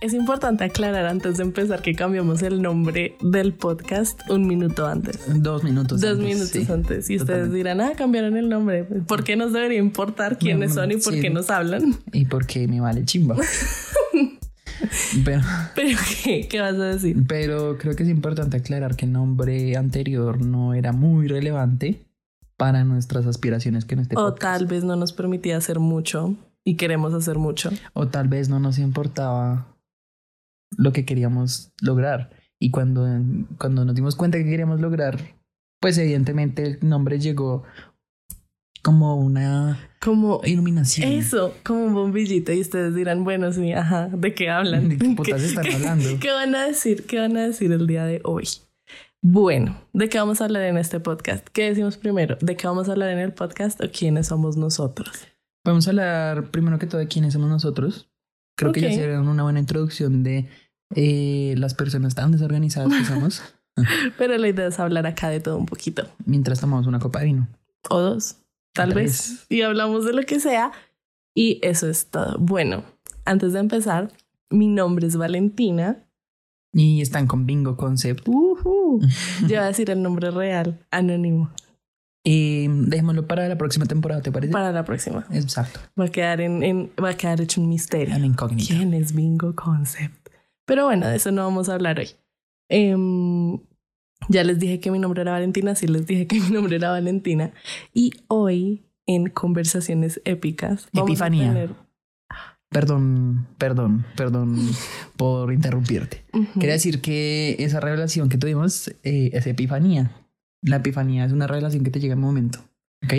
es importante aclarar antes de empezar que cambiamos el nombre del podcast un minuto antes. Dos minutos Dos antes, minutos sí. antes. Y ustedes dirán, ah, cambiaron el nombre. ¿Por qué nos debería importar quiénes son y por sí. qué nos hablan? Y porque me vale chimba. pero, Pero, ¿qué? ¿Qué vas a decir? pero creo que es importante aclarar que el nombre anterior no era muy relevante para nuestras aspiraciones que en este O podcast. tal vez no nos permitía hacer mucho y queremos hacer mucho. O tal vez no nos importaba lo que queríamos lograr. Y cuando, cuando nos dimos cuenta que queríamos lograr, pues evidentemente el nombre llegó como una Como iluminación. eso, como un bombillito. Y ustedes dirán, bueno, sí, ajá, ¿de qué hablan? ¿De qué putas están hablando? ¿Qué van a decir? ¿Qué van a decir el día de hoy? Bueno, ¿de qué vamos a hablar en este podcast? ¿Qué decimos primero? ¿De qué vamos a hablar en el podcast o quiénes somos nosotros? Vamos a hablar primero que todo de quiénes somos nosotros. Creo que ya sería una buena introducción de eh, las personas tan desorganizadas que somos Pero la idea es hablar acá de todo un poquito. mientras tomamos una copa de vino. O dos, tal vez. Y hablamos de lo que sea. Y eso es todo. Bueno, antes de empezar, mi nombre es Valentina. Y están con Bingo Concept. Ujú. Yo voy a decir el nombre real, anónimo, Eh, dejémoslo para la próxima temporada, ¿te parece? para la próxima. Exacto. Va a quedar en, en- va a quedar hecho un misterio. En incógnita. ¿Quién es Bingo Concept? Pero bueno, de eso no vamos a hablar hoy. Em, ya les dije que mi nombre era Valentina, sí les dije que mi nombre era Valentina. Y hoy, en Conversaciones Épicas, vamos Epifanía. a tener... Perdón, perdón, perdón por interrumpirte. Ujú. Quería decir que esa revelación que tuvimos eh, es epifanía. La epifanía es una revelación que te llega en un momento. ¿Ok?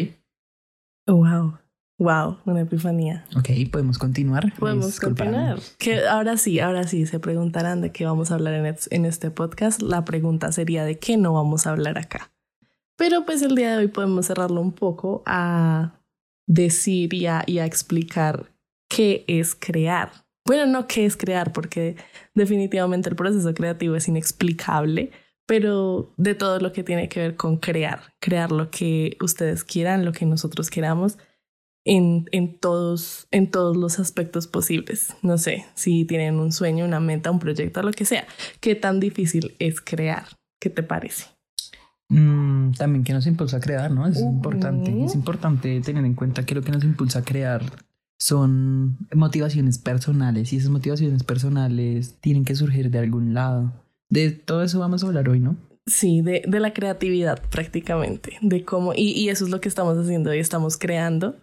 Wow, wow, una epifanía. Ok, podemos continuar. Podemos continuar. Que ahora sí, ahora sí, se preguntarán de qué vamos a hablar en, es- en este podcast. La pregunta sería de qué no vamos a hablar acá. Pero pues el día de hoy podemos cerrarlo un poco a decir y a, y a explicar qué es crear. Bueno, no qué es crear, porque definitivamente el proceso creativo es inexplicable, pero de todo lo que tiene que ver con crear, crear lo que ustedes quieran, lo que nosotros queramos en, en, todos, en todos los aspectos posibles. No sé, si tienen un sueño, una meta, un proyecto, lo que sea, qué tan difícil es crear. ¿Qué te parece? Mm, también que nos impulsa a crear, ¿no? Es importante. Es importante tener en cuenta que lo que nos impulsa a crear son motivaciones personales y esas motivaciones personales tienen que surgir de algún lado. De todo eso vamos a hablar hoy, ¿no? Sí, de, de la creatividad prácticamente, de cómo, y, y eso es lo que estamos haciendo hoy, estamos creando,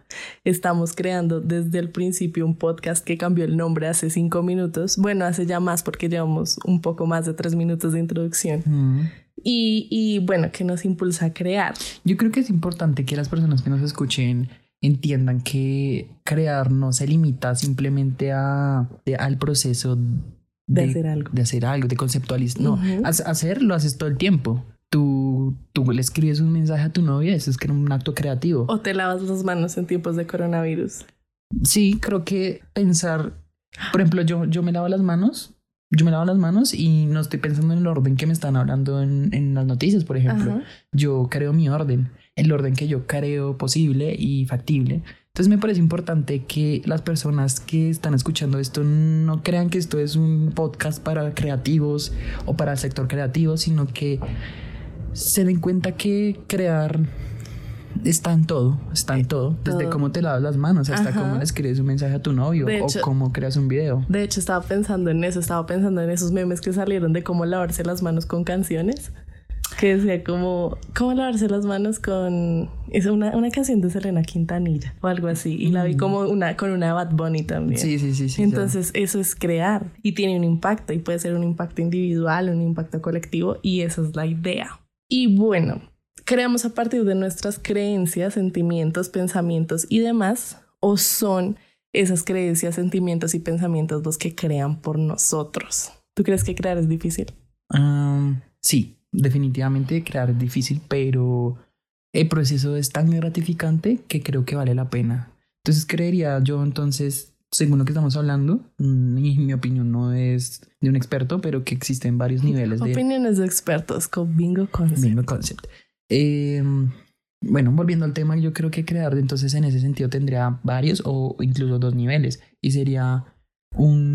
estamos creando desde el principio un podcast que cambió el nombre hace cinco minutos, bueno, hace ya más porque llevamos un poco más de tres minutos de introducción, Mm. y, y bueno, que nos impulsa a crear. Yo creo que es importante que las personas que nos escuchen entiendan que crear no se limita simplemente a, de- al proceso De hacer algo. de hacer algo, de conceptualizar. No, hacer lo haces todo el tiempo. Tú, tú le escribes un mensaje a tu novia, eso es que un acto creativo. O te lavas las manos en tiempos de coronavirus. Sí, creo que pensar, por ejemplo, yo, yo me lavo las manos, yo me lavo las manos y no estoy pensando en el orden que me están hablando en, en las noticias, por ejemplo. Ajá. Yo creo mi orden, el orden que yo creo posible y factible. Entonces me parece importante que las personas que están escuchando esto no crean que esto es un podcast para creativos o para el sector creativo, sino que se den cuenta que crear está en todo, está en todo, desde todo. cómo te lavas las manos hasta Ajá. cómo le escribes un mensaje a tu novio o cómo creas un video. De hecho, estaba pensando en eso, estaba pensando en esos memes que salieron de cómo lavarse las manos con canciones. Que decía como, ¿cómo lavarse las manos con... Es una, una canción de Selena Quintanilla o algo así. Y la vi como una con una Bad Bunny también. Mm. Sí, sí, sí, sí. Entonces eso es crear y tiene un impacto y puede ser un impacto individual, un impacto colectivo y esa es la idea. Y bueno, creamos a partir de nuestras creencias, sentimientos, pensamientos y demás o son esas creencias, sentimientos y pensamientos los que crean por nosotros. ¿Tú crees que crear es difícil? Ah, sí, definitivamente crear es difícil, pero el proceso es tan gratificante que creo que vale la pena. Entonces creería yo entonces, según lo que estamos hablando, mm, y mi opinión no es de un experto, pero que existen varios niveles de Opiniones de expertos con Bingo Concept. Bingo Concept. Eh, bueno, volviendo al tema, yo creo que crear entonces en ese sentido tendría varios o incluso dos niveles y sería un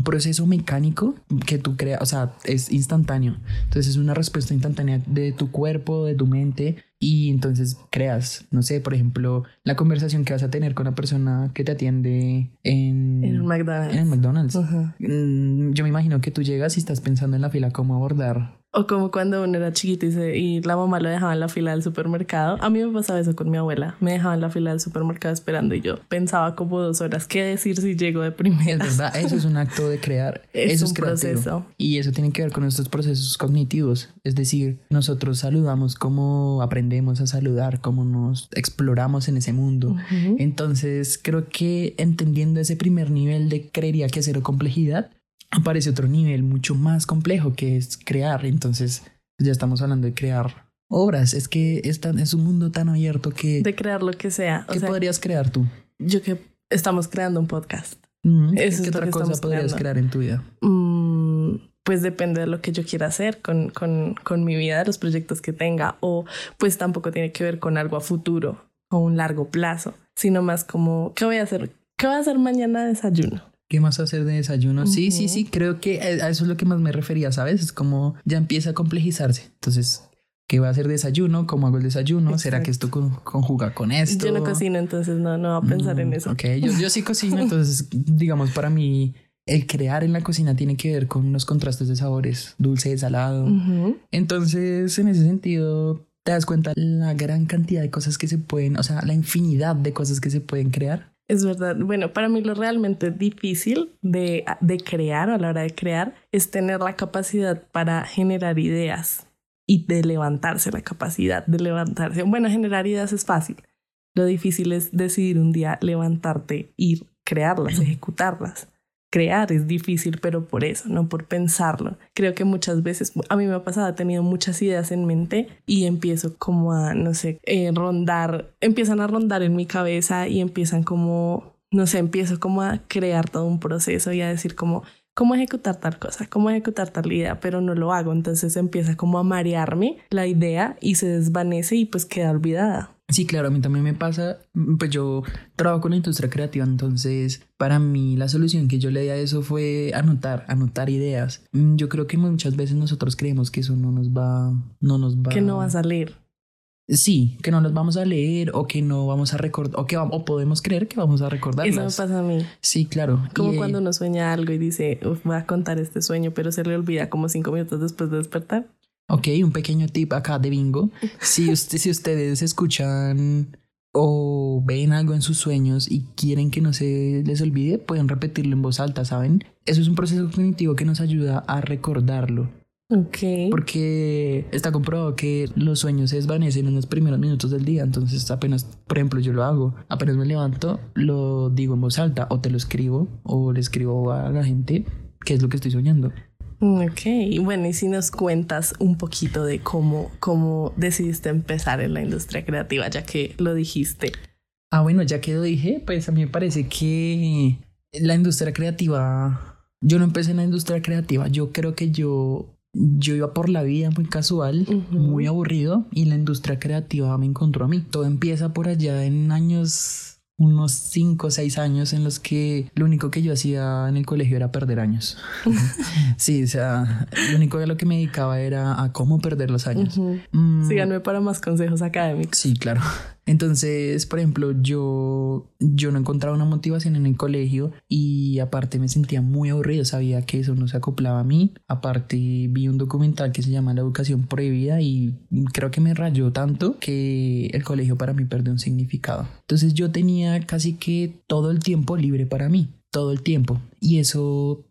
un proceso mecánico que tú creas, o sea, es instantáneo. Entonces es una respuesta instantánea de tu cuerpo, de tu mente y entonces creas, no sé, por ejemplo, la conversación que vas a tener con la persona que te atiende en, En el McDonald's. en el McDonald's. Mm, Yo me imagino que tú llegas y estás pensando en la fila cómo abordar. O como cuando uno era chiquito y, se- y la mamá lo dejaba en la fila del supermercado. A mí me pasaba eso con mi abuela. Me dejaba en la fila del supermercado esperando y yo pensaba como dos horas qué decir si llego de Es primera. verdad, eso es un acto de crear. Es eso un es creativo. proceso. Y eso tiene que ver con nuestros procesos cognitivos. Es decir, nosotros saludamos como aprendemos a saludar, como nos exploramos en ese mundo. Entonces, creo que entendiendo ese primer nivel de creería que cero complejidad, aparece otro nivel mucho más complejo que es crear. Entonces, ya estamos hablando de crear obras. Es que es, tan- es un mundo tan abierto que... De crear lo que sea. O ¿Qué sea, podrías crear tú? yo que estamos creando un podcast. Mm, ¿Qué, es qué otra cosa podrías creando. crear en tu vida? Mm, pues depende de lo que yo quiera hacer con, con, con mi vida, los proyectos que tenga, o pues tampoco tiene que ver con algo a futuro o un largo plazo, sino más como, ¿qué voy a hacer? ¿Qué voy a hacer mañana de desayuno? ¿Qué más hacer de desayuno? Sí, sí, sí, creo que a eso es lo que más me refería, ¿sabes? Es como ya empieza a complejizarse. Entonces, ¿qué va a hacer de desayuno? ¿Cómo hago el desayuno? ¿Será que esto con- conjuga con esto? Yo no cocino, entonces no, no voy a pensar en Mm, eso. Ok, yo, yo sí cocino, entonces, digamos, para mí, el crear en la cocina tiene que ver con unos contrastes de sabores, dulce, salado. Entonces, en ese sentido, te das cuenta la gran cantidad de cosas que se pueden, o sea, la infinidad de cosas que se pueden crear. Es verdad. Bueno, para mí lo realmente difícil de, de crear o a la hora de crear es tener la capacidad para generar ideas y de levantarse, la capacidad de levantarse. Bueno, generar ideas es fácil. Lo difícil es decidir un día levantarte y crearlas, ejecutarlas. Crear es difícil, pero por eso, no por pensarlo. Creo que muchas veces, a mí me ha pasado, he tenido muchas ideas en mente y empiezo como a, no sé, eh, rondar, empiezan a rondar en mi cabeza y empiezan como, no sé, empiezo como a crear todo un proceso y a decir como, cómo ejecutar tal cosa, cómo ejecutar tal idea, pero no lo hago. Entonces empieza como a marearme la idea y se desvanece y pues queda olvidada. Sí, claro, a mí también me pasa, pues yo trabajo con la industria creativa, entonces para mí la solución que yo le di a eso fue anotar, anotar ideas. Mm, Yo creo que muchas veces nosotros creemos que eso no nos va, no nos va... Que no vas a leer. Sí, que no las vamos a leer o que no vamos a recordar, o que o podemos creer que vamos a recordarlas. Eso me pasa a mí. Sí, claro. Como Y, eh, cuando uno sueña algo y dice, "Uf, voy a contar este sueño, pero se le olvida como cinco minutos después de despertar. Ok, un pequeño tip acá de bingo. Si, usted, si ustedes escuchan o ven algo en sus sueños y quieren que no se les olvide, pueden repetirlo en voz alta, ¿saben? Eso es un proceso cognitivo que nos ayuda a recordarlo. Ok. Porque está comprobado que los sueños se desvanecen en los primeros minutos del día. Entonces, apenas, por ejemplo, yo lo hago. Apenas me levanto, lo digo en voz alta o te lo escribo o le escribo a la gente qué es lo que estoy soñando. Ok, bueno, y si nos cuentas un poquito de cómo, cómo decidiste empezar en la industria creativa, ya que lo dijiste. Ah, bueno, ya que lo dije, pues a mí me parece que la industria creativa, yo no empecé en la industria creativa, yo creo que yo, yo iba por la vida muy casual, muy aburrido y la industria creativa me encontró a mí. Todo empieza por allá en años, unos 5 o 6 años en los que lo único que yo hacía en el colegio era perder años. sí, o sea, lo único de lo que me dedicaba era a cómo perder los años. Ujú. Mm, Síganme para más consejos académicos. Sí, claro. Entonces, por ejemplo, yo, yo no encontraba una motivación en el colegio y aparte me sentía muy aburrido, sabía que eso no se acoplaba a mí. Aparte vi un documental que se llama La educación prohibida y creo que me rayó tanto que el colegio para mí perdió un significado. Entonces yo tenía casi que todo el tiempo libre para mí, todo el tiempo. Y eso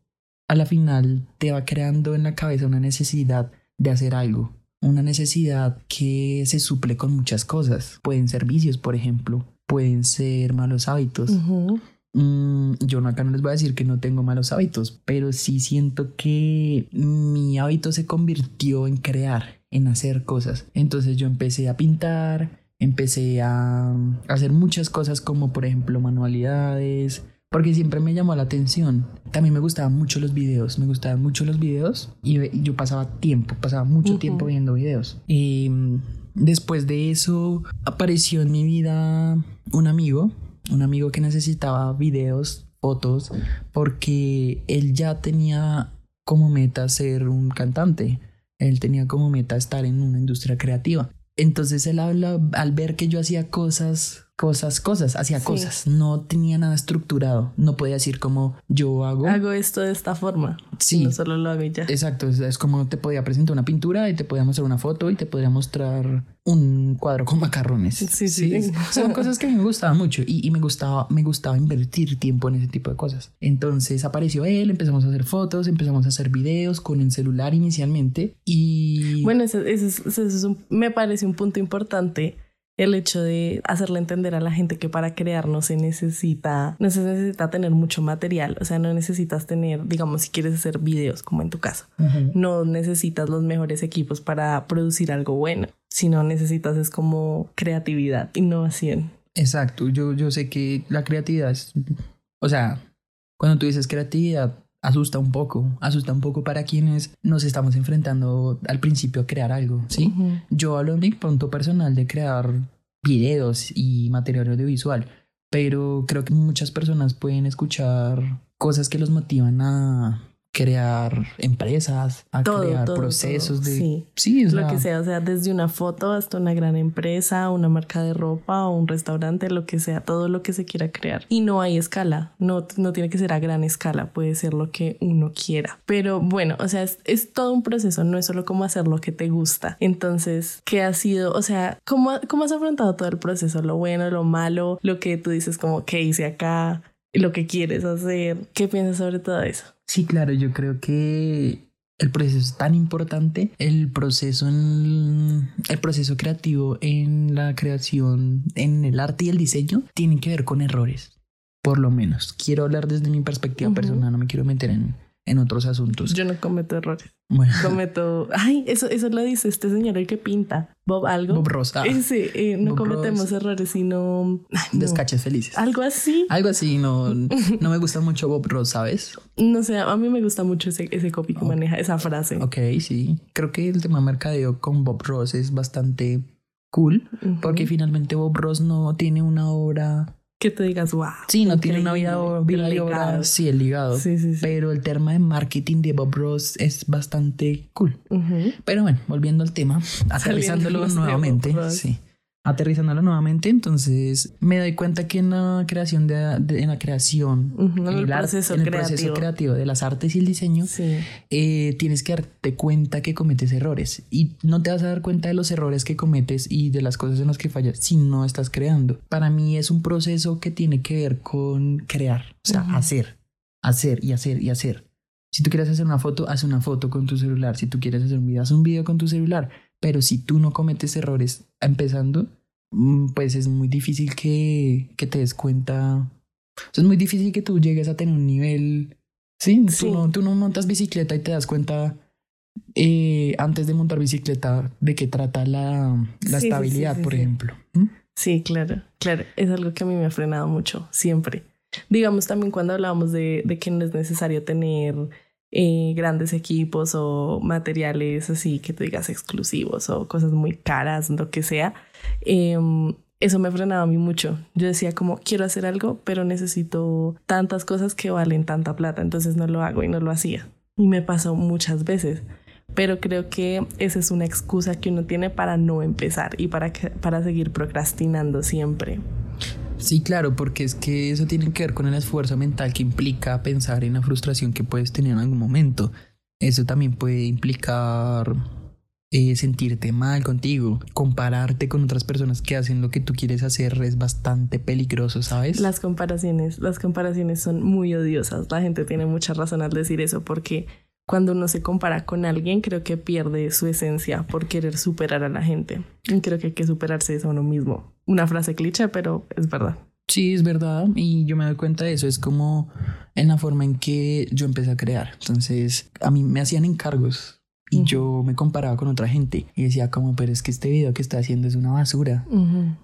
a la final te va creando en la cabeza una necesidad de hacer algo una necesidad que se suple con muchas cosas. Pueden ser vicios, por ejemplo, pueden ser malos hábitos. Ujú. Mm, yo no, acá no les voy a decir que no tengo malos hábitos, pero sí siento que mi hábito se convirtió en crear, en hacer cosas. Entonces yo empecé a pintar, empecé a hacer muchas cosas como por ejemplo manualidades, porque siempre me llamó la atención. También me gustaban mucho los videos, me gustaban mucho los videos y yo pasaba tiempo, pasaba mucho Ujú. tiempo viendo videos. Y mm, después de eso apareció en mi vida un amigo, un amigo que necesitaba videos fotos porque él ya tenía como meta ser un cantante. Él tenía como meta estar en una industria creativa. Entonces él habla al ver que yo hacía cosas cosas, cosas, hacía cosas, no tenía nada estructurado, no podía decir como yo hago. Hago esto de esta forma. Sí. No solo lo hago y ya. Exacto, es, como te podía presentar una pintura y te podía mostrar una foto y te podría mostrar un cuadro con macarrones. Sí, sí. Son cosas que me gustaban mucho y, y, me gustaba, me gustaba invertir tiempo en ese tipo de cosas. Entonces apareció él, empezamos a hacer fotos, empezamos a hacer videos con el celular inicialmente y... Bueno, eso, eso, eso me parece un punto importante el hecho de hacerle entender a la gente que para crear no se necesita, no se necesita tener mucho material, o sea, no necesitas tener, digamos, si quieres hacer videos, como en tu caso, no necesitas los mejores equipos para producir algo bueno, sino necesitas es como creatividad, innovación. Exacto, yo, yo sé que la creatividad es, o sea, cuando tú dices creatividad, asusta un poco, asusta un poco para quienes nos estamos enfrentando al principio a crear algo, ¿sí? Yo hablo en mi punto personal de crear videos y material audiovisual, pero creo que muchas personas pueden escuchar cosas que los motivan a crear empresas, a crear procesos de... Sí, sí lo que sea, o sea, desde una foto hasta una gran empresa, una marca de ropa o un restaurante, lo que sea, todo lo que se quiera crear. Y no hay escala, no, no tiene que ser a gran escala, puede ser lo que uno quiera. Pero bueno, o sea, es, es todo un proceso, no es solo como hacer lo que te gusta. Entonces, ¿qué ha sido? O sea, ¿cómo, cómo has afrontado todo el proceso? Lo bueno, lo malo, lo que tú dices como, ¿qué hice acá? Lo que quieres hacer. ¿Qué piensas sobre todo eso? Sí, claro, yo creo que el proceso es tan importante, el proceso en, el proceso creativo en la creación, en el arte y el diseño, tiene que ver con errores, por lo menos. Quiero hablar desde mi perspectiva personal, no me quiero meter en, en otros asuntos. Yo no cometo errores. Cometo. Ay, eso, eso lo dice este señor, el que pinta. Bob algo. Bob Ross. Ah. Sí, eh, no cometemos errores, sino. Descaches felices. Algo así. Algo así, no, no me gusta mucho Bob Ross, ¿sabes? No sé, a mí me gusta mucho ese, ese copy que maneja, esa frase. Ok, sí. Creo que el tema mercadeo con Bob Ross es bastante cool, porque finalmente Bob Ross no tiene una obra que te digas, wow. Sí, no tiene una vida, vida sí, el ligado. Sí, sí, sí. Pero el tema de marketing de Bob Ross es bastante cool. Pero bueno, volviendo al tema, aterrizándolo nuevamente. Sí aterrizándolo nuevamente, entonces me doy cuenta que en la creación de, en la creación, en, el, proceso, creativo. de las artes y el diseño, eh, tienes que darte cuenta que cometes errores y no te vas a dar cuenta de los errores que cometes y de las cosas en las que fallas si no estás creando. Para mí es un proceso que tiene que ver con crear, o sea, hacer, hacer y hacer y hacer. Si tú quieres hacer una foto, haz una foto con tu celular. Si tú quieres hacer un video, haz un video con tu celular. Pero si tú no cometes errores empezando, mm, pues es muy difícil que, que te des cuenta. es muy difícil que tú llegues a tener un nivel. Sí, Tú, no, tú no montas bicicleta y te das cuenta eh, antes de montar bicicleta de qué trata la, la estabilidad, por ejemplo. ¿Mm? Sí, claro, claro. Es algo que a mí me ha frenado mucho, siempre. Digamos también cuando hablábamos de, de que no es necesario tener eh, grandes equipos o materiales así que tú digas exclusivos o cosas muy caras, lo que sea. Em, eso me frenaba a mí mucho. Yo decía como quiero hacer algo, pero necesito tantas cosas que valen tanta plata, entonces no lo hago y no lo hacía. Y me pasó muchas veces. Pero creo que esa es una excusa que uno tiene para no empezar y para, para seguir procrastinando siempre. Sí, claro, porque es que eso tiene que ver con el esfuerzo mental que implica pensar en la frustración que puedes tener en algún momento. Eso también puede implicar eh, sentirte mal contigo, compararte con otras personas que hacen lo que tú quieres hacer es bastante peligroso, ¿sabes? Las comparaciones, las comparaciones son muy odiosas. La gente tiene mucha razón al decir eso porque cuando uno se compara con alguien, creo que pierde su esencia por querer superar a la gente. Y creo que hay que superarse a uno mismo. Una frase cliché, pero es verdad. Sí, es verdad. Y yo me doy cuenta de eso. Es como en la forma en que yo empecé a crear. Entonces, a mí me hacían encargos y yo me comparaba con otra gente y decía como, pero es que este video que está haciendo es una basura.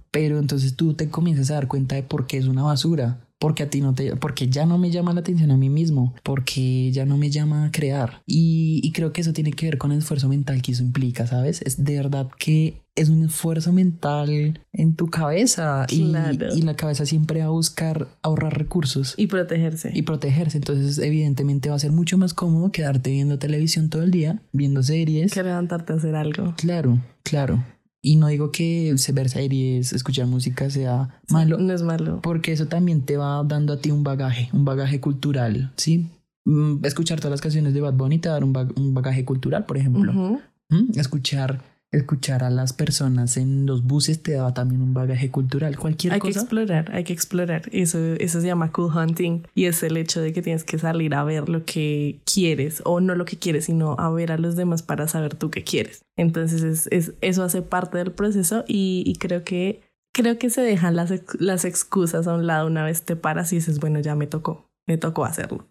Pero entonces tú te comienzas a dar cuenta de por qué es una basura porque a ti no te, porque ya no me llama la atención a mí mismo, porque ya no me llama a crear. Y, y creo que eso tiene que ver con el esfuerzo mental que eso implica, ¿sabes? Es de verdad que es un esfuerzo mental en tu cabeza y, y, la cabeza siempre va a buscar ahorrar recursos y protegerse. y protegerse. Entonces evidentemente va a ser mucho más cómodo quedarte viendo televisión todo el día viendo series. Que levantarte a hacer algo. Claro claro y no digo que ver series, escuchar música sea malo. No es malo. Porque eso también te va dando a ti un bagaje, un bagaje cultural, ¿sí? Mm, escuchar todas las canciones de Bad Bunny te va a dar un, bagaje cultural, por ejemplo. ¿Mm? Escuchar escuchar a las personas en los buses te da también un bagaje cultural. Cualquier hay cosa. Hay que explorar, hay que explorar. Eso, eso se llama cool hunting y es el hecho de que tienes que salir a ver lo que quieres o no lo que quieres, sino a ver a los demás para saber tú qué quieres. Entonces es, es eso hace parte del proceso y, y creo que creo que se dejan las, las excusas a un lado una vez te paras y dices, bueno, ya me tocó, me tocó hacerlo.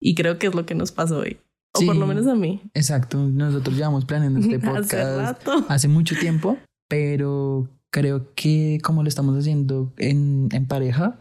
Y creo que es lo que nos pasó hoy. O por lo menos a mí. Exacto. Nosotros llevamos planeando este podcast hace, hace mucho tiempo, pero creo que como lo estamos haciendo en, en pareja,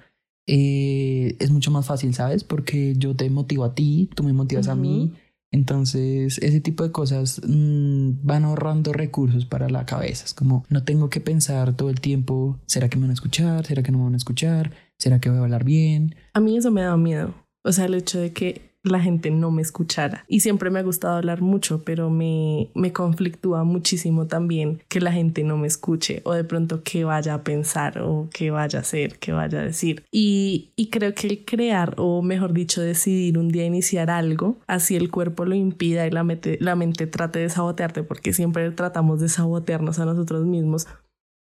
eh, es mucho más fácil, ¿sabes? Porque yo te motivo a ti, tú me motivas a mí. Entonces, ese tipo de cosas mm, van ahorrando recursos para la cabeza. Es como, no tengo que pensar todo el tiempo, ¿será que me van a escuchar? ¿Será que no me van a escuchar? ¿Será que voy a hablar bien? A mí eso me da miedo. O sea, el hecho de que la gente no me escuchara. Y siempre me ha gustado hablar mucho, pero me, me conflictúa muchísimo también que la gente no me escuche o de pronto que vaya a pensar o que vaya a hacer, que vaya a decir. Y, y creo que el crear o mejor dicho decidir un día iniciar algo, así el cuerpo lo impida y la mente, la mente trate de sabotearte porque siempre tratamos de sabotearnos a nosotros mismos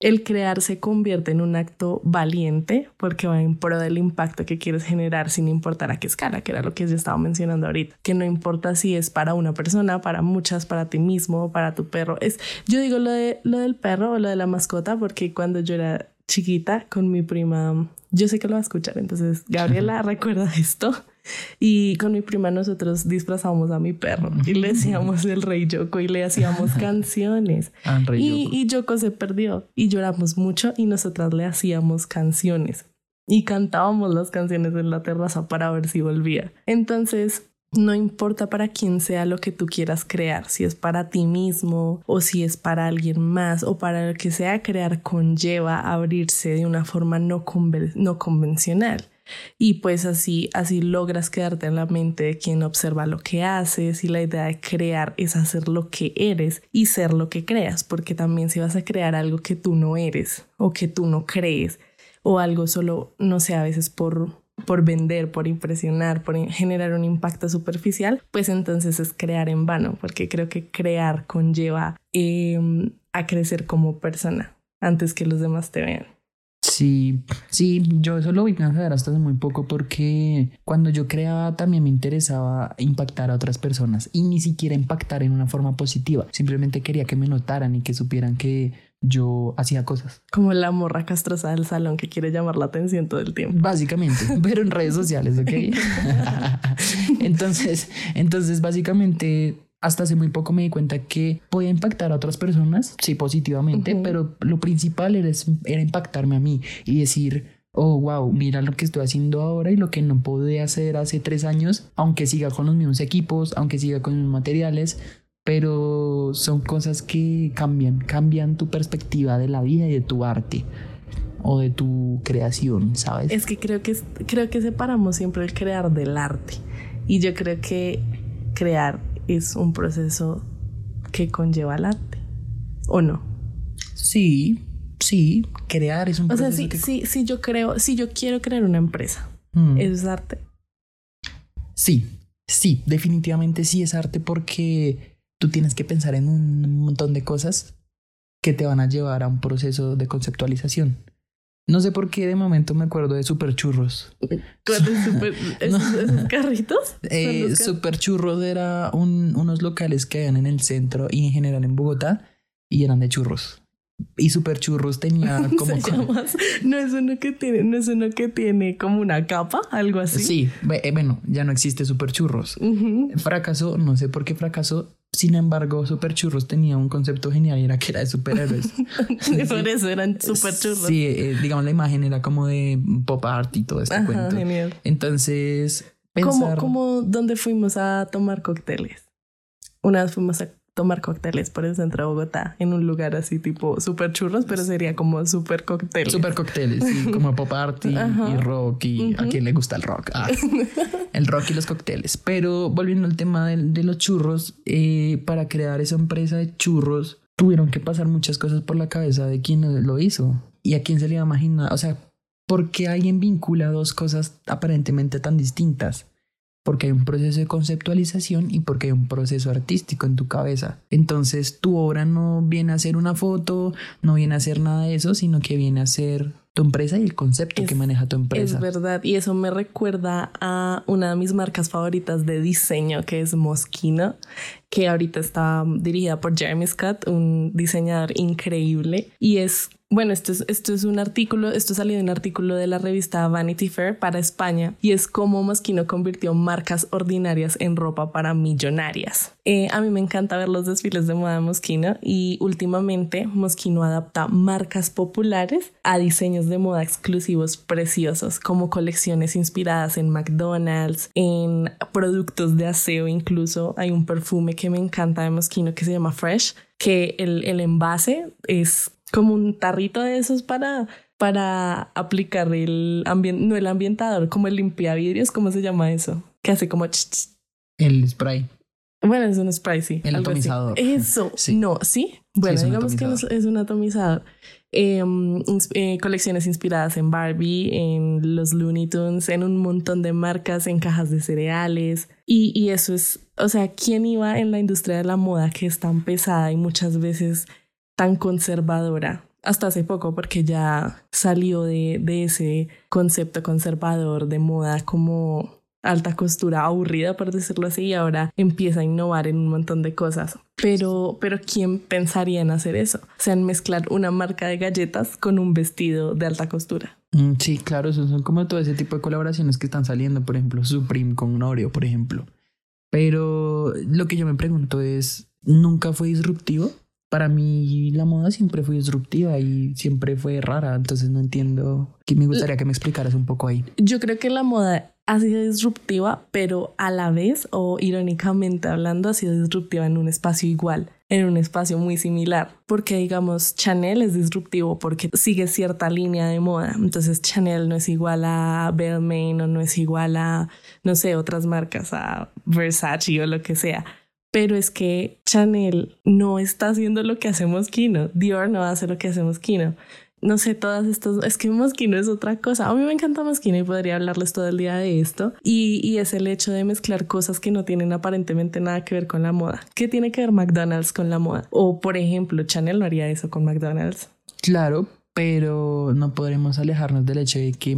el crear se convierte en un acto valiente porque va en pro del impacto que quieres generar sin importar a qué escala, que era lo que yo estaba mencionando ahorita, que no importa si es para una persona, para muchas, para ti mismo, para tu perro. Es, yo digo lo, de, lo del perro o lo de la mascota porque cuando yo era chiquita con mi prima, yo sé que lo va a escuchar, entonces Gabriela recuerda esto. Y con mi prima nosotros disfrazábamos a mi perro y le decíamos el rey Yoko y le hacíamos canciones. Ah, y, y Yoko se perdió y lloramos mucho y nosotras le hacíamos canciones y cantábamos las canciones en la terraza para ver si volvía. Entonces, no importa para quién sea lo que tú quieras crear, si es para ti mismo o si es para alguien más o para lo que sea, crear conlleva abrirse de una forma no, no convencional. Y pues así, así logras quedarte en la mente de quien observa lo que haces y la idea de crear es hacer lo que eres y ser lo que creas, porque también si vas a crear algo que tú no eres o que tú no crees o algo solo, no sé, a veces por, por vender, por impresionar, por generar un impacto superficial, pues entonces es crear en vano, porque creo que crear conlleva em, a crecer como persona antes que los demás te vean. Sí, sí, yo eso lo vi a saber hasta hace muy poco porque cuando yo creaba también me interesaba impactar a otras personas y ni siquiera impactar en una forma positiva. Simplemente quería que me notaran y que supieran que yo hacía cosas. Como la morra castrosa del salón que quiere llamar la atención todo el tiempo. Básicamente, pero en redes sociales, ¿ok? entonces, entonces básicamente hasta hace muy poco me di cuenta que podía impactar a otras personas, sí, positivamente, pero lo principal era, era impactarme a mí y decir, oh, wow, mira lo que estoy haciendo ahora y lo que no pude hacer hace tres años, aunque siga con los mismos equipos, aunque siga con los mismos materiales, pero son cosas que cambian, cambian tu perspectiva de la vida y de tu arte o de tu creación, ¿sabes? Es que creo que creo que separamos siempre el crear del arte y yo creo que crear es un proceso que conlleva el arte, ¿o no? Sí, sí, crear es un proceso. O sea, sí, sí, yo creo, si yo quiero crear una empresa, mm. ¿es arte? Sí, sí, definitivamente sí es arte porque tú tienes que pensar en un montón de cosas que te van a llevar a un proceso de conceptualización. No sé por qué de momento me acuerdo de Super Churros. Super, ¿esos, carritos? Eh, super Churros era unos locales que habían en el centro y en general en Bogotá y eran de churros. Y Super Churros tenía como... no es uno que tiene, no es uno que tiene como una capa, algo así. Sí, eh, bueno, ya no existe Super Churros. Fracasó, no sé por qué fracasó, Sin embargo, Super Churros tenía un concepto genial y era que era de superhéroes. Por eso eran super churros. Sí, eh, digamos, la imagen era como de pop art y todo este Ajá, cuento. genial. Entonces, pensar... como donde fuimos a tomar cócteles. Una vez fuimos a tomar cócteles por el centro de Bogotá, en un lugar así tipo super churros, pero sería como super cócteles. Super cócteles, sí, como pop art y, rock y a quien le gusta el rock. Ah, el rock y los cócteles. Pero volviendo al tema del- de, los churros, eh, para crear esa empresa de churros tuvieron que pasar muchas cosas por la cabeza de quien lo hizo y a quién se le iba a imaginar. O sea, ¿por qué alguien vincula dos cosas aparentemente tan distintas? Porque hay un proceso de conceptualización y porque hay un proceso artístico en tu cabeza. Entonces tu obra no viene a ser una foto, no viene a ser nada de eso, sino que viene a ser tu empresa y el concepto Es- que maneja tu empresa. Es verdad, y eso me recuerda a una de mis marcas favoritas de diseño, que es Moschino, que ahorita está dirigida por Jeremy Scott, un diseñador increíble. Y es, bueno, esto es, esto es un artículo, esto salió de un artículo de la revista Vanity Fair para España, y es cómo Moschino convirtió marcas ordinarias en ropa para millonarias. Eh, a mí me encanta ver los desfiles de moda de Moschino, y últimamente Moschino adapta marcas populares a diseños de moda exclusivos preciosos, como colecciones inspiradas en McDonald's, en productos de aseo incluso. Hay un perfume que me encanta de Moschino que se llama Fresh, que el, el envase es como un tarrito de esos para, para aplicar el ambiente, no el ambientador, como el limpiavidrios, ¿cómo se llama eso? Que hace como... ch, ch. El spray. Bueno, es un spray, sí. El algo así. atomizador. Eso, Sí. no, sí. Bueno, digamos que es, un atomizador. Eh, ins- eh, colecciones inspiradas en Barbie, en los Looney Tunes, en un montón de marcas, en cajas de cereales. Y, y eso es, o sea, ¿quién iba en la industria de la moda que es tan pesada y muchas veces tan conservadora? Hasta hace poco, porque ya salió de, de ese concepto conservador de moda como alta costura aburrida, por decirlo así, y ahora empieza a innovar en un montón de cosas. Pero, pero ¿quién pensaría en hacer eso? O sea, en mezclar una marca de galletas con un vestido de alta costura. Mm, Sí, claro, esos son como todo ese tipo de colaboraciones que están saliendo, por ejemplo, Supreme con Oreo, por ejemplo. Pero lo que yo me pregunto es, ¿nunca fue disruptivo? Para mí la moda siempre fue disruptiva y siempre fue rara, entonces no entiendo. Que me gustaría que me explicaras un poco ahí. Yo creo que la moda ha sido disruptiva, pero a la vez, o irónicamente hablando, ha sido disruptiva en un espacio igual, en un espacio muy similar. Porque, digamos, Chanel es disruptivo porque sigue cierta línea de moda. Entonces, Chanel no es igual a Balmain o no es igual a, no sé, otras marcas, a Versace o lo que sea. Pero es que Chanel no está haciendo lo que hace Moschino. Dior no hace lo que hace Moschino no sé, todas estas, es que Moschino es otra cosa. A mí me encanta Moschino y podría hablarles todo el día de esto. Y, y es el hecho de mezclar cosas que no tienen aparentemente nada que ver con la moda. ¿Qué tiene que ver McDonald's con la moda? O, por ejemplo, Chanel no haría eso con McDonald's. Claro, pero no podremos alejarnos del hecho de que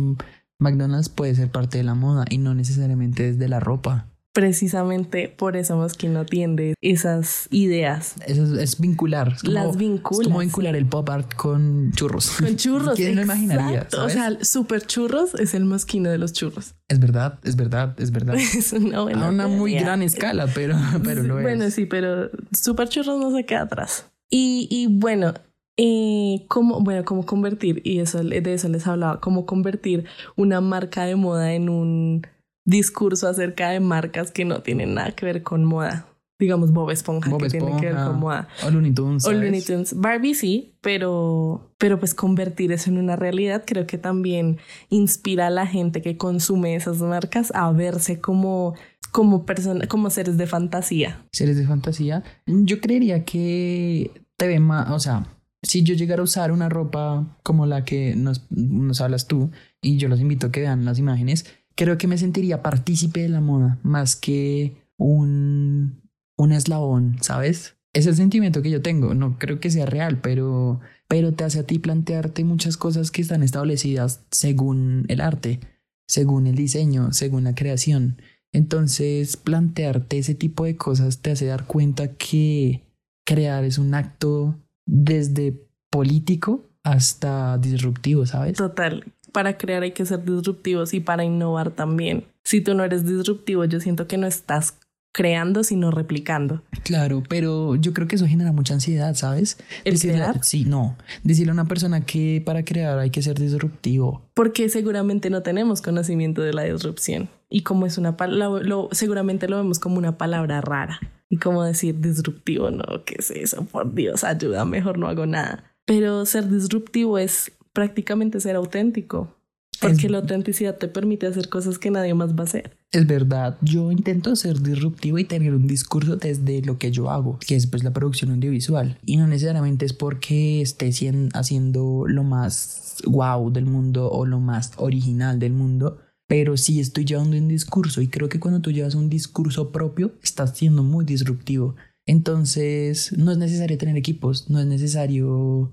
McDonald's puede ser parte de la moda y no necesariamente desde la ropa. Precisamente por eso Moschino tiende esas ideas. Eso es, es vincular. Es como, Las vincula, Es como vincular sí. el pop art con churros. Con churros. ¿Quién lo imaginaría? O sea, super churros es el Moschino de los churros. es verdad, es verdad, es verdad. Es una buena A una muy gran escala, pero, pero lo es. Bueno, sí, pero Super Churros no se queda atrás. Y, y bueno, eh, cómo, bueno, cómo convertir, y eso, de eso les hablaba, cómo convertir una marca de moda en un discurso acerca de marcas que no tienen nada que ver con moda. Digamos Bob Esponja, Bob que tiene que ver con moda. O Looney Tunes. O. Looney Tunes. Barbie sí, pero, pero pues convertir eso en una realidad creo que también inspira a la gente que consume esas marcas a verse como, como, persona, como seres de fantasía. Seres de fantasía. Yo creería que te ve más, o sea, si yo llegara a usar una ropa como la que nos, nos hablas tú, y yo los invito a que vean las imágenes, creo que me sentiría partícipe de la moda, más que un, un eslabón, ¿sabes? Es el sentimiento que yo tengo, no creo que sea real, pero, pero te hace a ti plantearte muchas cosas que están establecidas según el arte, según el diseño, según la creación. Entonces, plantearte ese tipo de cosas te hace dar cuenta que crear es un acto desde político hasta disruptivo, ¿sabes? Total, para crear hay que ser disruptivos y para innovar también. Si tú no eres disruptivo, yo siento que no estás creando, sino replicando. Claro, pero yo creo que eso genera mucha ansiedad, ¿sabes? ¿El Decirle- crear? Sí, no. Decirle a una persona que para crear hay que ser disruptivo. Porque seguramente no tenemos conocimiento de la disrupción. Y como es una palabra, seguramente lo vemos como una palabra rara. Y como decir disruptivo, no, ¿qué es eso? Por Dios, ayuda, mejor no hago nada. Pero ser disruptivo es prácticamente ser auténtico. Porque Es- la autenticidad te permite hacer cosas que nadie más va a hacer. Es verdad, yo intento ser disruptivo y tener un discurso desde lo que yo hago, que es pues la producción audiovisual. Y no necesariamente es porque esté cien- haciendo lo más wow del mundo o lo más original del mundo, pero sí estoy llevando un discurso y creo que cuando tú llevas un discurso propio, estás siendo muy disruptivo. Entonces, no es necesario tener equipos, no es necesario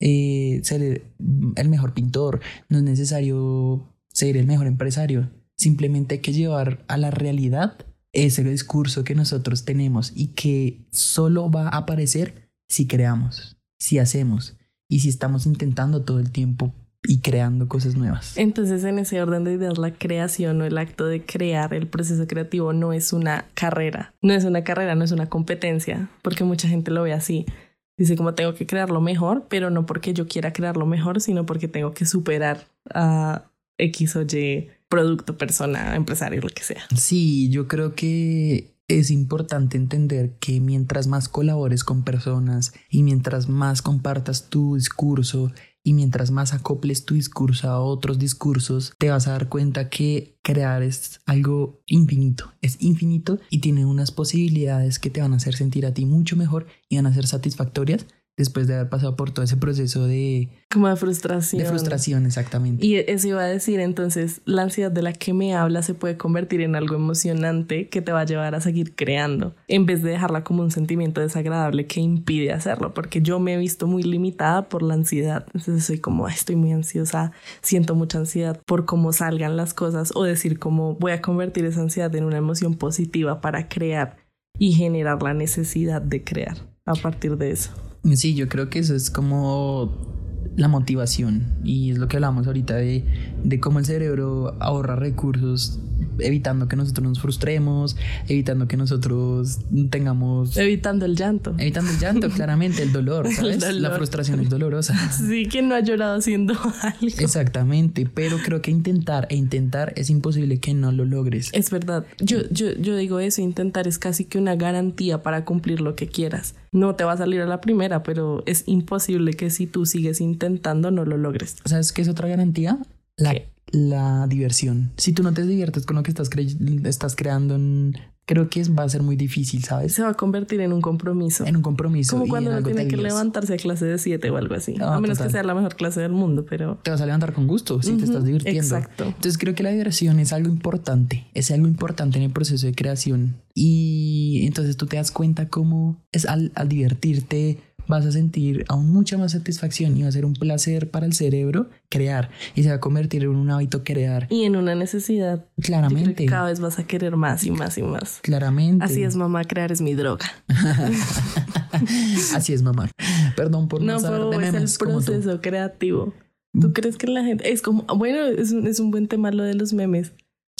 eh, ser el mejor pintor, no es necesario ser el mejor empresario. Simplemente hay que llevar a la realidad ese discurso que nosotros tenemos y que solo va a aparecer si creamos, si hacemos y si estamos intentando todo el tiempo y creando cosas nuevas. Entonces, en ese orden de ideas, la creación o el acto de crear, el proceso creativo no es una carrera, no es una carrera, no es una competencia, porque mucha gente lo ve así. Dice como tengo que crearlo mejor, pero no porque yo quiera crearlo mejor, sino porque tengo que superar a X o Y producto, persona, empresario, lo que sea. Sí, yo creo que es importante entender que mientras más colabores con personas y mientras más compartas tu discurso y mientras más acoples tu discurso a otros discursos, te vas a dar cuenta que crear es algo infinito, es infinito y tiene unas posibilidades que te van a hacer sentir a ti mucho mejor y van a ser satisfactorias después de haber pasado por todo ese proceso de, Como de frustración. de frustración exactamente. Y eso iba a decir, entonces, la ansiedad de la que me habla se puede convertir en algo emocionante que te va a llevar a seguir creando, en vez de dejarla como un sentimiento desagradable que impide hacerlo, porque yo me he visto muy limitada por la ansiedad. Entonces soy como, "Ay, estoy muy ansiosa, siento mucha ansiedad por cómo salgan las cosas, o decir como voy a convertir esa ansiedad en una emoción positiva para crear y generar la necesidad de crear a partir de eso. Sí, yo creo que eso es como la motivación y es lo que hablamos ahorita de, de cómo el cerebro ahorra recursos evitando que nosotros nos frustremos, evitando que nosotros tengamos... Evitando el llanto. Evitando el llanto, claramente, el dolor, ¿sabes? La dolor. frustración es dolorosa. Sí, ¿quién no ha llorado haciendo algo? Exactamente, pero creo que intentar e intentar es imposible que no lo logres. Es verdad. Yo, yo, yo digo eso, intentar es casi que una garantía para cumplir lo que quieras. No te va a salir a la primera, pero es imposible que si tú sigues intentando no lo logres. ¿Sabes qué es otra garantía? La, ¿Qué? La diversión. Si tú no te diviertes con lo que estás, cre- estás creando, en- creo que es- va a ser muy difícil, ¿sabes? Se va a convertir en un compromiso. En un compromiso. Como cuando uno tiene que levantarse a clase de 7 o algo así. A menos total. que sea la mejor clase del mundo, pero... Te vas a levantar con gusto si te estás divirtiendo. Exacto. Entonces creo que la diversión es algo importante, es algo importante en el proceso de creación y entonces tú te das cuenta cómo es al, al divertirte vas a sentir aún mucha más satisfacción y va a ser un placer para el cerebro crear y se va a convertir en un hábito crear Y en una necesidad. Claramente cada vez vas a querer más y más y más. claramente Así es, mamá, crear es mi droga. así es mamá perdón por no, No, saber de es el memes como tú proceso creativo. Mm. ¿Tú crees que la gente... Es como... Bueno, es un, es un buen tema lo de los memes.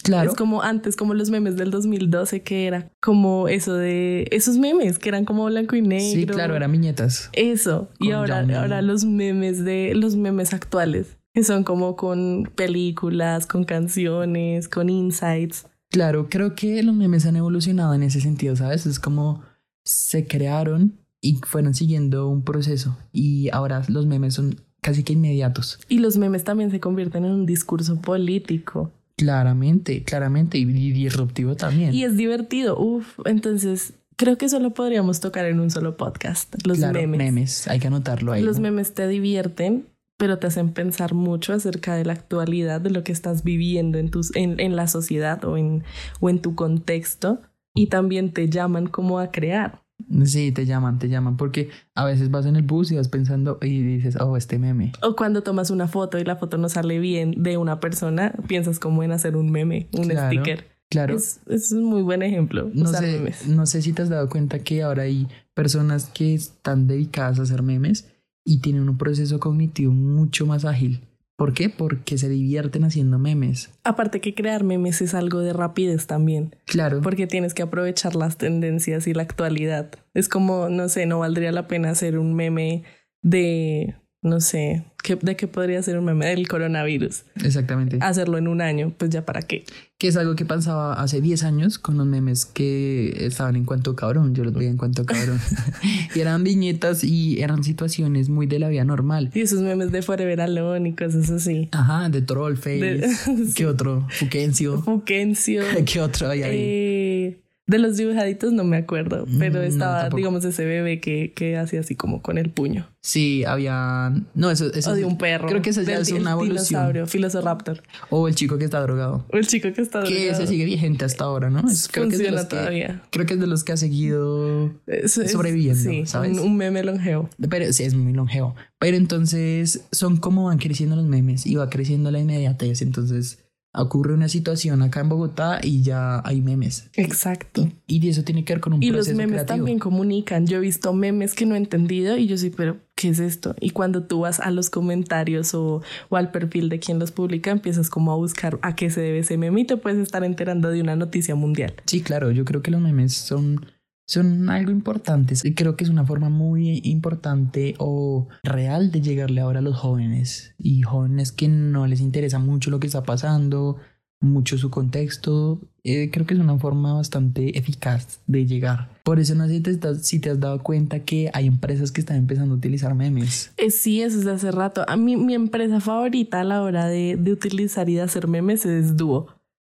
Claro Es como antes, como los memes del 2012, que era como eso de... Esos memes que eran como blanco y negro. sí claro eran viñetas Eso. Y ahora, ahora los memes de... Los memes actuales. Que son como con películas, con canciones, con insights. Claro, creo que los memes han evolucionado en ese sentido, ¿sabes? Es como se crearon y fueron siguiendo un proceso y ahora los memes son casi que inmediatos. Y los memes también se convierten en un discurso político. Claramente, claramente y, y disruptivo también. Y es divertido. Uf, entonces creo que eso lo podríamos tocar en un solo podcast. Los claro, memes. hay que anotarlo ahí. Los ¿no? memes te divierten, pero te hacen pensar mucho acerca de la actualidad, de lo que estás viviendo en, tus, en, en la sociedad o en, o en tu contexto. Y también te llaman como a crear. Sí, te llaman, te llaman porque a veces vas en el bus y vas pensando y dices, oh, este meme. O cuando tomas una foto y la foto no sale bien de una persona, piensas como en hacer un meme, un Claro, sticker. Claro. Es, es un muy buen ejemplo. No usar sé, memes. no sé si te has dado cuenta que ahora hay personas que están dedicadas a hacer memes y tienen un proceso cognitivo mucho más ágil. ¿Por qué? Porque se divierten haciendo memes. Aparte que crear memes es algo de rapidez también. Claro. Porque tienes que aprovechar las tendencias y la actualidad. Es como, no sé, no valdría la pena hacer un meme de no sé, ¿qué, ¿de qué podría ser un meme del coronavirus? Exactamente. Hacerlo en un año, pues ya para qué. Que es algo que pasaba hace 10 años con los memes que estaban en cuanto cabrón, yo los veía en cuanto cabrón. y eran viñetas y eran situaciones muy de la vida normal. Y esos memes de Forever Alone y cosas así. Ajá, de Trollface. ¿Qué otro? Fuquencio. Fuquencio. ¿Qué otro hay ahí? Eh... De los dibujaditos no me acuerdo, pero estaba, digamos, ese bebé que, que hacía así como con el puño. Sí, había. No, eso, eso O de un perro. Creo que eso ya es una evolución. Filosiraptor. O el chico que está drogado. O el chico que está drogado. Que ese sigue vigente hasta ahora, ¿no? Es, creo que es de los todavía. Que, creo que es de los que ha seguido sobreviviendo, sí, ¿sabes? Un, un, meme longevo. Pero sí, es muy longevo. Pero entonces son como van creciendo los memes y va creciendo la inmediatez. Entonces ocurre una situación acá en Bogotá y ya hay memes. Exacto. Y eso tiene que ver con un y proceso los memes creativo. también comunican. Yo he visto memes que no he entendido y yo sí, pero ¿qué es esto? Y cuando tú vas a los comentarios o, o al perfil de quien los publica, empiezas como a buscar a qué se debe ese meme y te puedes estar enterando de una noticia mundial. Sí, claro, yo creo que los memes son son algo importante. Creo que es una forma muy importante o real de llegarle ahora a los jóvenes y jóvenes que no les interesa mucho lo que está pasando, mucho su contexto. Eh, creo que es una forma bastante eficaz de llegar. Por eso no sé si te, estás, si te has dado cuenta que hay empresas que están empezando a utilizar memes. Eh, sí, eso es de hace rato. A mí mi empresa favorita a la hora de, de utilizar y de hacer memes es Duo,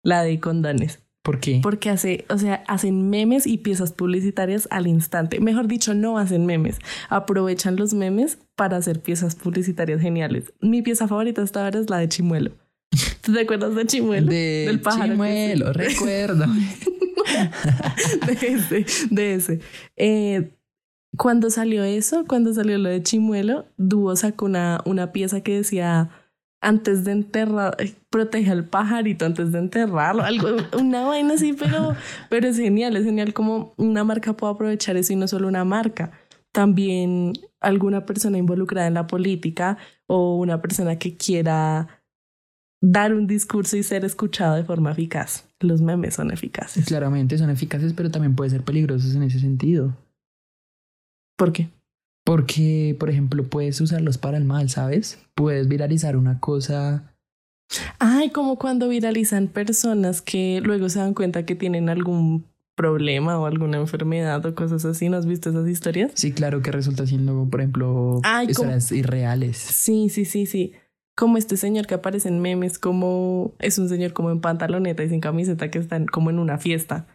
la de condones. ¿Por qué? Porque hace, o sea, hacen memes y piezas publicitarias al instante. Mejor dicho, no hacen memes. Aprovechan los memes para hacer piezas publicitarias geniales. Mi pieza favorita hasta ahora es la de Chimuelo. ¿Tú te acuerdas de Chimuelo? De Del pájaro. Chimuelo, recuerdo. de ese, de ese. Eh, cuando salió eso, cuando salió lo de Chimuelo, Dúo sacó una, una pieza que decía antes de enterrar, protege al pajarito antes de enterrarlo, algo, una vaina así, pero, pero es genial, es genial como una marca puede aprovechar eso y no solo una marca, también alguna persona involucrada en la política o una persona que quiera dar un discurso y ser escuchado de forma eficaz. Los memes son eficaces. Claramente son eficaces, pero también pueden ser peligrosos en ese sentido. ¿Por qué? Porque, por ejemplo, puedes usarlos para el mal, ¿sabes? Puedes viralizar una cosa. Ay, como cuando viralizan personas que luego se dan cuenta que tienen algún problema o alguna enfermedad o cosas así. ¿No has visto esas historias? Sí, claro, que resulta siendo, por ejemplo, Ay, historias como... irreales. Sí, sí, sí, sí. Como este señor que aparece en memes, como es un señor como en pantaloneta y sin camiseta que está como en una fiesta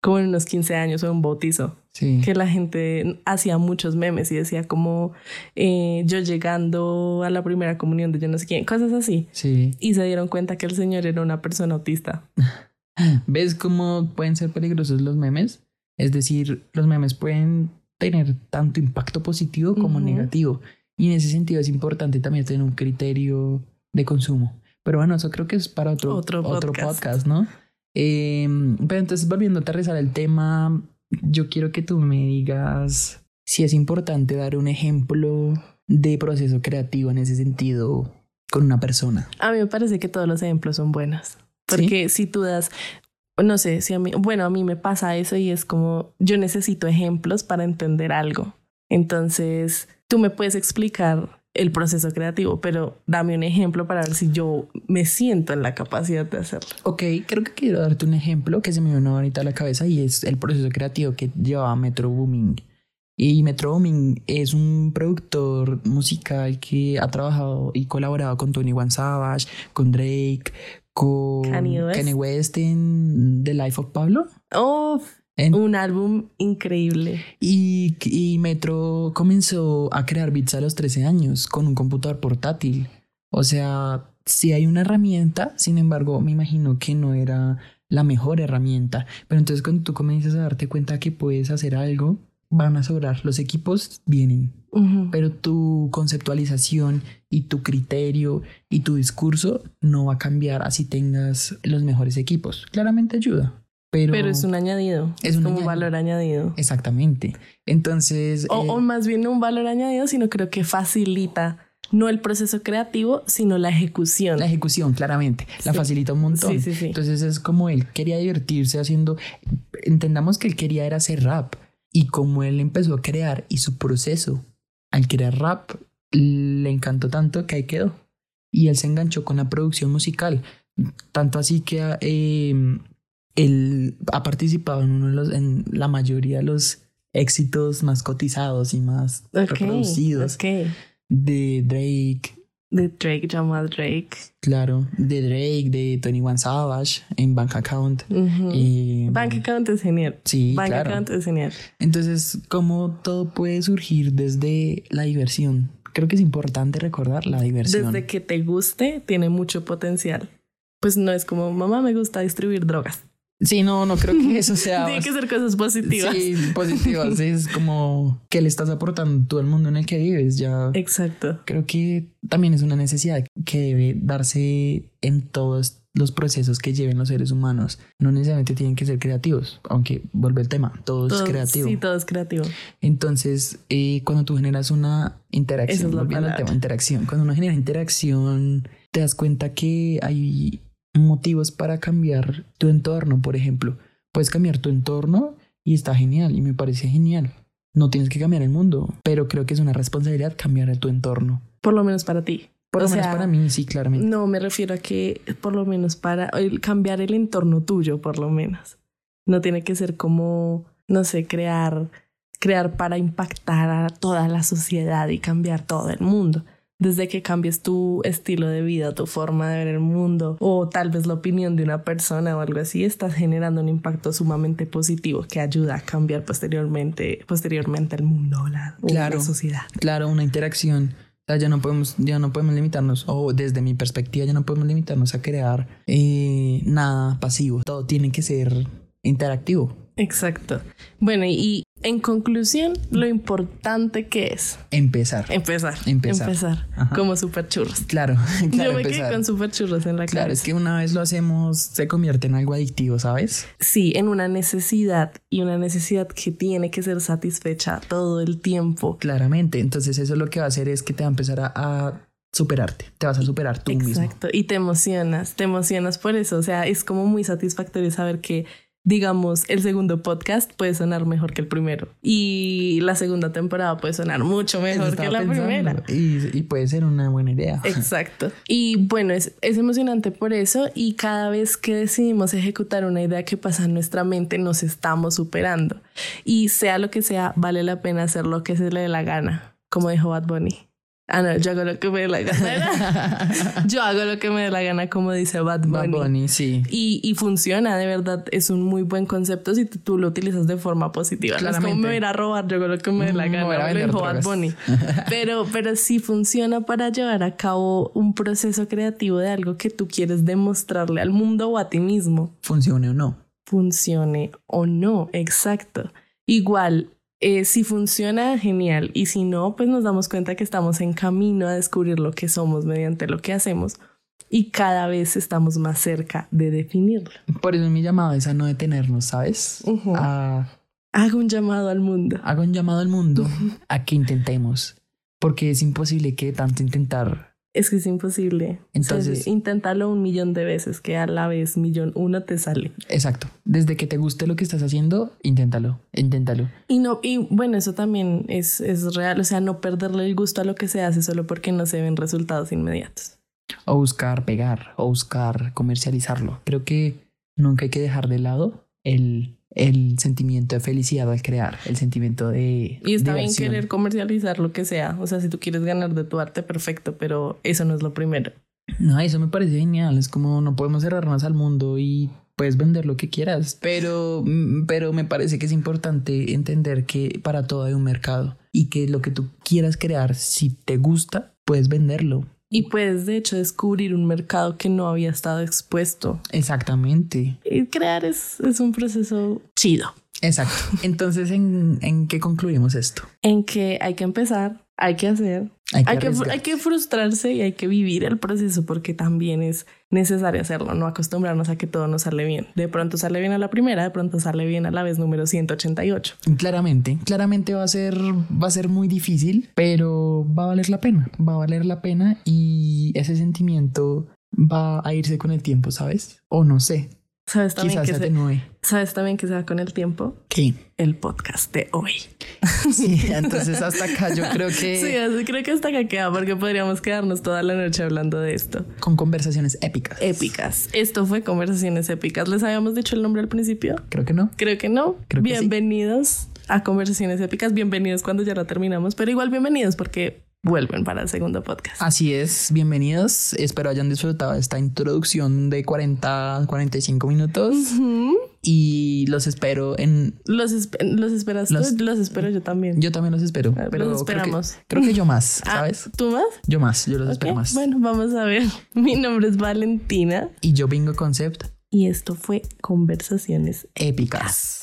como en unos 15 años o un bautizo. Sí. Que la gente hacía muchos memes y decía como eh, yo llegando a la primera comunión de yo no sé quién, cosas así. Sí. Y se dieron cuenta que el señor era una persona autista. ¿Ves cómo pueden ser peligrosos los memes? Es decir, los memes pueden tener tanto impacto positivo como negativo. Y en ese sentido es importante también tener un criterio de consumo. Pero bueno, eso creo que es para otro, Otro otro podcast. podcast, ¿no? Eh, pero entonces, volviendo a aterrizar el tema, yo quiero que tú me digas si es importante dar un ejemplo de proceso creativo en ese sentido con una persona. A mí me parece que todos los ejemplos son buenos. Porque si tú das, no sé, si a mí, bueno, a mí me pasa eso y es como yo necesito ejemplos para entender algo. Entonces, tú me puedes explicar el proceso creativo, pero dame un ejemplo para ver si yo me siento en la capacidad de hacerlo. Ok, creo que quiero darte un ejemplo que se me vino ahorita a la cabeza y es el proceso creativo que llevaba Metro Booming. Y Metro Booming es un productor musical que ha trabajado y colaborado con Tony One Savage, con Drake, con Kanye West. Kanye West en The Life of Pablo. Oh, En- un álbum increíble. y, y Metro comenzó a crear beats a los 13 años con un computador portátil. O sea, sí hay una herramienta, sin embargo, me imagino que no era la mejor herramienta. Pero entonces cuando tú comienzas a darte cuenta que puedes hacer algo, van a sobrar. Los equipos vienen, Ujú. pero tu conceptualización y tu criterio y tu discurso no va a cambiar así tengas los mejores equipos. Claramente ayuda. Pero, Pero es un añadido. Es un como añadido. valor añadido. Exactamente. Entonces... O, eh, o más bien un valor añadido, sino creo que facilita no el proceso creativo, sino la ejecución. La ejecución, claramente, la facilita un montón. Sí, sí, sí. Entonces es como él quería divertirse haciendo, entendamos que él quería era hacer rap y como él empezó a crear y su proceso al crear rap le encantó tanto que ahí quedó y él se enganchó con la producción musical, tanto así que eh, él ha participado en uno de los, en la mayoría de los éxitos más cotizados y más Ok, reproducidos de Drake, De Drake, llama a Drake. Claro, de Drake, de 21 Savage en Bank Account. Eh, Bank Account es genial. Sí, Bank claro. Account es genial. Entonces, como todo puede surgir desde la diversión. Creo que es importante recordar la diversión. Desde que te guste, tiene mucho potencial. Pues no es como, mamá, me gusta distribuir drogas. Sí, no, no creo que eso sea. Tiene que ser cosas positivas. Sí, positivas. es como que le estás aportando todo el mundo en el que vives. Ya Exacto. creo que también es una necesidad que debe darse en todos los procesos que lleven los seres humanos. No necesariamente tienen que ser creativos, aunque vuelve el tema, todo, Todo- es creativo. Sí, todo es creativo. Entonces, eh, cuando tú generas una interacción, Esa es la volviendo al tema, interacción, cuando uno genera interacción, te das cuenta que hay motivos para cambiar tu entorno, por ejemplo. Puedes cambiar tu entorno y está genial, y me parece genial. No tienes que cambiar el mundo, pero creo que es una responsabilidad cambiar tu entorno. Por lo menos para ti. Por O lo menos para mí, sí, claramente. No, me refiero a que por lo menos para el cambiar el entorno tuyo, por lo menos. No tiene que ser como, no sé, crear, crear para impactar a toda la sociedad y cambiar todo el mundo. Desde que cambies tu estilo de vida, tu forma de ver el mundo, o tal vez la opinión de una persona o algo así, estás generando un impacto sumamente positivo que ayuda a cambiar posteriormente, posteriormente el mundo o la, Claro. la sociedad. Claro, una interacción. O sea, ya no podemos, ya no podemos limitarnos, o desde mi perspectiva, ya no podemos limitarnos a crear eh, nada pasivo. Todo tiene que ser interactivo. Exacto. Bueno, y en conclusión, lo importante que es Empezar. empezar. Empezar. Ajá. como super churros. Claro, claro, Yo me quedé empezar. con super churros en la Claro, cabeza. es que una vez lo hacemos, se convierte en algo adictivo, ¿sabes? Sí, en una necesidad y una necesidad que tiene que ser satisfecha todo el tiempo. Claramente. Entonces, eso lo que va a hacer es que te va a empezar a, a superarte. Te vas a superar tú mismo. Exacto. Y te emocionas, te emocionas por eso. O sea, es como muy satisfactorio saber que, digamos, el segundo podcast puede sonar mejor que el primero. Y la segunda temporada puede sonar mucho mejor que la pensando. primera. Y, y puede ser una buena idea. Exacto. Y bueno, es, es emocionante por eso y cada vez que decidimos ejecutar una idea que pasa en nuestra mente nos estamos superando. Y sea lo que sea, vale la pena hacer lo que se le dé la gana, como dijo Bad Bunny. Ah, no, yo hago lo que me dé la gana. yo hago lo que me dé la gana, como dice Bad Bunny. Bad Bunny, sí. Y, y funciona, de verdad, es un muy buen concepto si tú, lo utilizas de forma positiva. No es como Claramente. me voy a robar, yo hago lo que me dé la Mm, gana, me lo vender dijo Bad. Bunny. Pero, pero sí funciona para llevar a cabo un proceso creativo de algo que tú quieres demostrarle al mundo o a ti mismo. Funcione o no. Funcione o no, exacto. Igual, eh, si funciona, genial. Y si no, pues nos damos cuenta que estamos en camino a descubrir lo que somos mediante lo que hacemos. Y cada vez estamos más cerca de definirlo. Por eso mi llamado es a no detenernos, ¿sabes? A Hago un llamado al mundo. hago un llamado al mundo a que intentemos. Porque es imposible que tanto intentar. Es que es imposible. Entonces- inténtalo un millón de veces, que a la vez millón uno te sale. Exacto. Desde que te guste lo que estás haciendo, inténtalo. Inténtalo. Y no, y bueno, eso también es, es real. O sea, no perderle el gusto a lo que se hace solo porque no se ven resultados inmediatos. O buscar pegar, o buscar comercializarlo. Creo que nunca hay que dejar de lado el, el sentimiento de felicidad al crear, el sentimiento de. Y está bien querer comercializar lo que sea. O sea, si tú quieres ganar de tu arte, perfecto, pero eso no es lo primero. No, eso me parece genial. Es como no podemos cerrarnos al mundo y puedes vender lo que quieras. Pero, mm, pero me parece que es importante entender que para todo hay un mercado y que lo que tú quieras crear, si te gusta, puedes venderlo. Y puedes, de hecho, descubrir un mercado que no había estado expuesto. Exactamente. Y crear es, es un proceso chido. Exacto. Entonces, ¿en, en qué concluimos esto? en que hay que empezar, hay que hacer. Hay que Hay que, arriesgar. hay que frustrarse y hay que vivir el proceso porque también es necesario hacerlo, no acostumbrarnos a que todo nos sale bien. De pronto sale bien a la primera, de pronto sale bien a la vez número 188. Claramente, claramente va a ser, va a ser muy difícil, pero va a valer la pena, va a valer la pena y ese sentimiento va a irse con el tiempo, ¿sabes? O no sé, ¿Sabes también, quizás que se. ¿Sabes también que se va con el tiempo? ¿Qué? El podcast de hoy. Sí, entonces hasta acá yo creo que Sí, así creo que hasta acá queda porque podríamos quedarnos toda la noche hablando de esto. con conversaciones épicas. Épicas. Esto fue Conversaciones Épicas. ¿Les habíamos dicho el nombre al principio? Creo que no. Creo que no. Creo que sí. bienvenidos a Conversaciones Épicas. Bienvenidos cuando ya lo terminamos, pero igual bienvenidos porque vuelven para el segundo podcast. Así es, bienvenidos. Espero hayan disfrutado esta introducción de 40, 45 minutos Ujú. y los espero en... Los, espe- los esperas Los- tú, los espero yo también. Yo también los espero, pero los creo que, esperamos. creo que yo más, Ah, ¿sabes? ¿Tú más? Yo más, yo los espero más. Bueno, vamos a ver. Mi nombre es Valentina Y yo Bingo Concept y esto fue Conversaciones épicas.